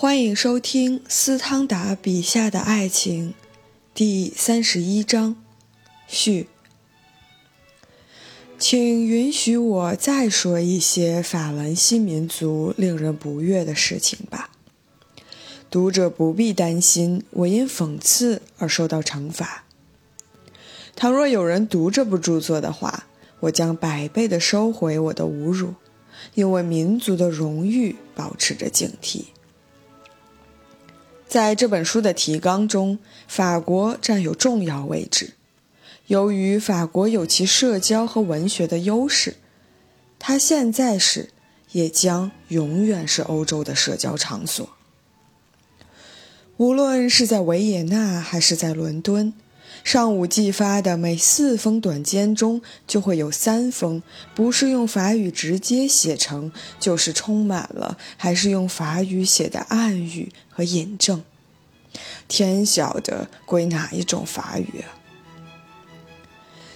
欢迎收听斯汤达笔下的爱情，第三十一章序。请允许我再说一些法兰西民族令人不悦的事情吧。读者不必担心我因讽刺而受到惩罚。倘若有人读这部著作的话，我将百倍的收回我的侮辱，因为民族的荣誉保持着警惕。在这本书的提纲中，法国占有重要位置。由于法国有其社交和文学的优势，它现在是，也将永远是欧洲的社交场所。无论是在维也纳还是在伦敦，上午寄发的每四封短笺中，就会有三封不是用法语直接写成，就是充满了还是用法语写的暗语。和引证，天晓得归哪一种法语啊？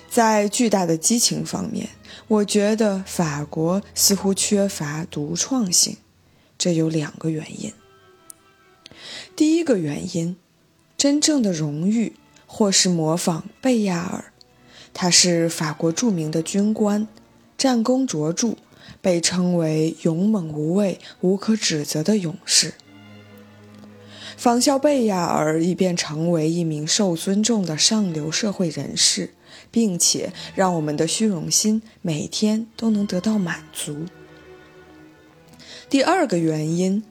在巨大的激情方面，我觉得法国似乎缺乏独创性，这有两个原因。第一个原因，真正的荣誉或是模仿贝亚尔，他是法国著名的军官，战功卓著，被称为勇猛无畏、无可指责的勇士。仿效贝亚尔，以便成为一名受尊重的上流社会人士，并且让我们的虚荣心每天都能得到满足。第二个原因，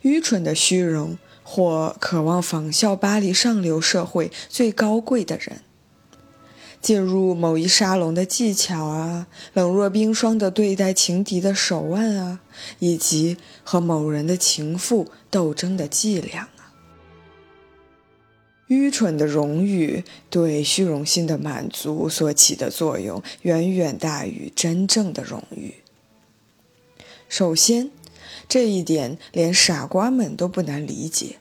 愚蠢的虚荣或渴望仿效巴黎上流社会最高贵的人，进入某一沙龙的技巧啊，冷若冰霜的对待情敌的手腕啊，以及和某人的情妇斗争的伎俩。愚蠢的荣誉对虚荣心的满足所起的作用，远远大于真正的荣誉。首先，这一点连傻瓜们都不难理解；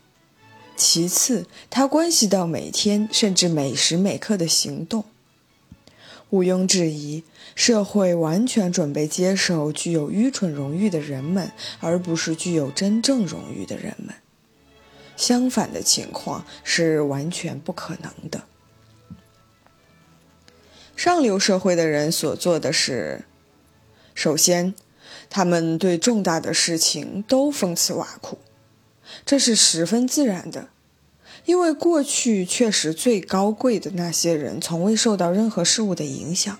其次，它关系到每天甚至每时每刻的行动。毋庸置疑，社会完全准备接受具有愚蠢荣誉的人们，而不是具有真正荣誉的人们。相反的情况是完全不可能的。上流社会的人所做的是：首先，他们对重大的事情都讽刺挖苦，这是十分自然的，因为过去确实最高贵的那些人从未受到任何事物的影响，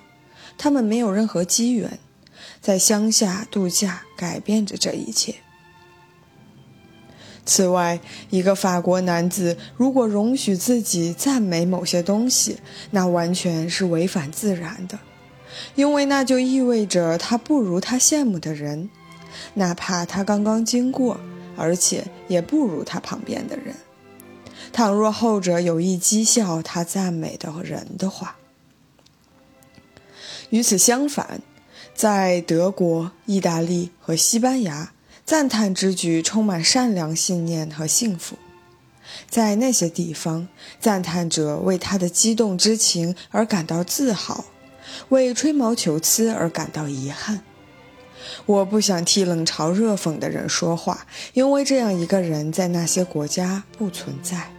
他们没有任何机缘在乡下度假改变着这一切。此外，一个法国男子如果容许自己赞美某些东西，那完全是违反自然的，因为那就意味着他不如他羡慕的人，哪怕他刚刚经过，而且也不如他旁边的人。倘若后者有意讥笑他赞美的人的话，与此相反，在德国、意大利和西班牙。赞叹之举充满善良信念和幸福，在那些地方，赞叹者为他的激动之情而感到自豪，为吹毛求疵而感到遗憾。我不想替冷嘲热讽的人说话，因为这样一个人在那些国家不存在。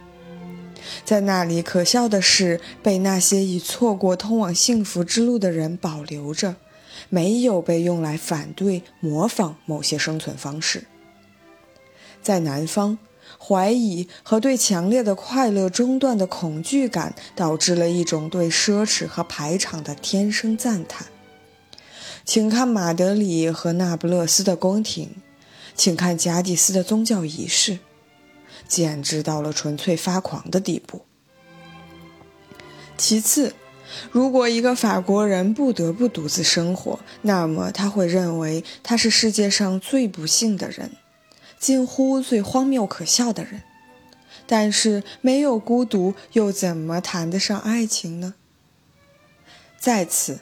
在那里，可笑的是被那些已错过通往幸福之路的人保留着。没有被用来反对、模仿某些生存方式。在南方，怀疑和对强烈的快乐中断的恐惧感，导致了一种对奢侈和排场的天生赞叹。请看马德里和那不勒斯的宫廷，请看加蒂斯的宗教仪式，简直到了纯粹发狂的地步。其次。如果一个法国人不得不独自生活，那么他会认为他是世界上最不幸的人，近乎最荒谬可笑的人。但是没有孤独，又怎么谈得上爱情呢？再次，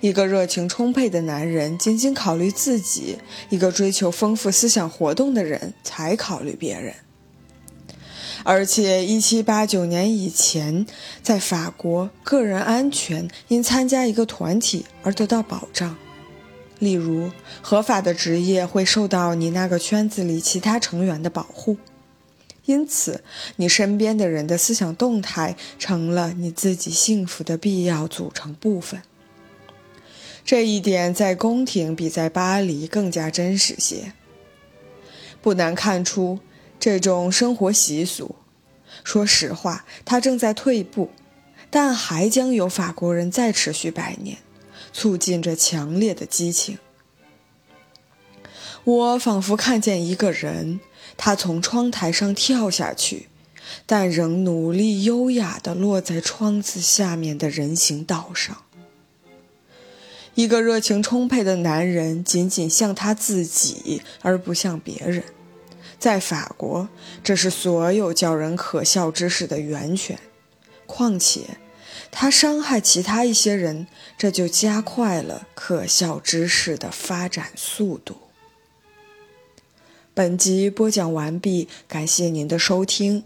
一个热情充沛的男人仅仅考虑自己，一个追求丰富思想活动的人才考虑别人。而且，一七八九年以前，在法国，个人安全因参加一个团体而得到保障。例如，合法的职业会受到你那个圈子里其他成员的保护。因此，你身边的人的思想动态成了你自己幸福的必要组成部分。这一点在宫廷比在巴黎更加真实些。不难看出，这种生活习俗，说实话，它正在退步，但还将有法国人再持续百年，促进着强烈的激情。我仿佛看见一个人，他从窗台上跳下去，但仍努力优雅地落在窗子下面的人行道上。一个热情充沛的男人，仅仅像他自己，而不像别人。在法国，这是所有叫人可笑之事的源泉。况且，他伤害其他一些人，这就加快了可笑之事的发展速度。本集播讲完毕，感谢您的收听。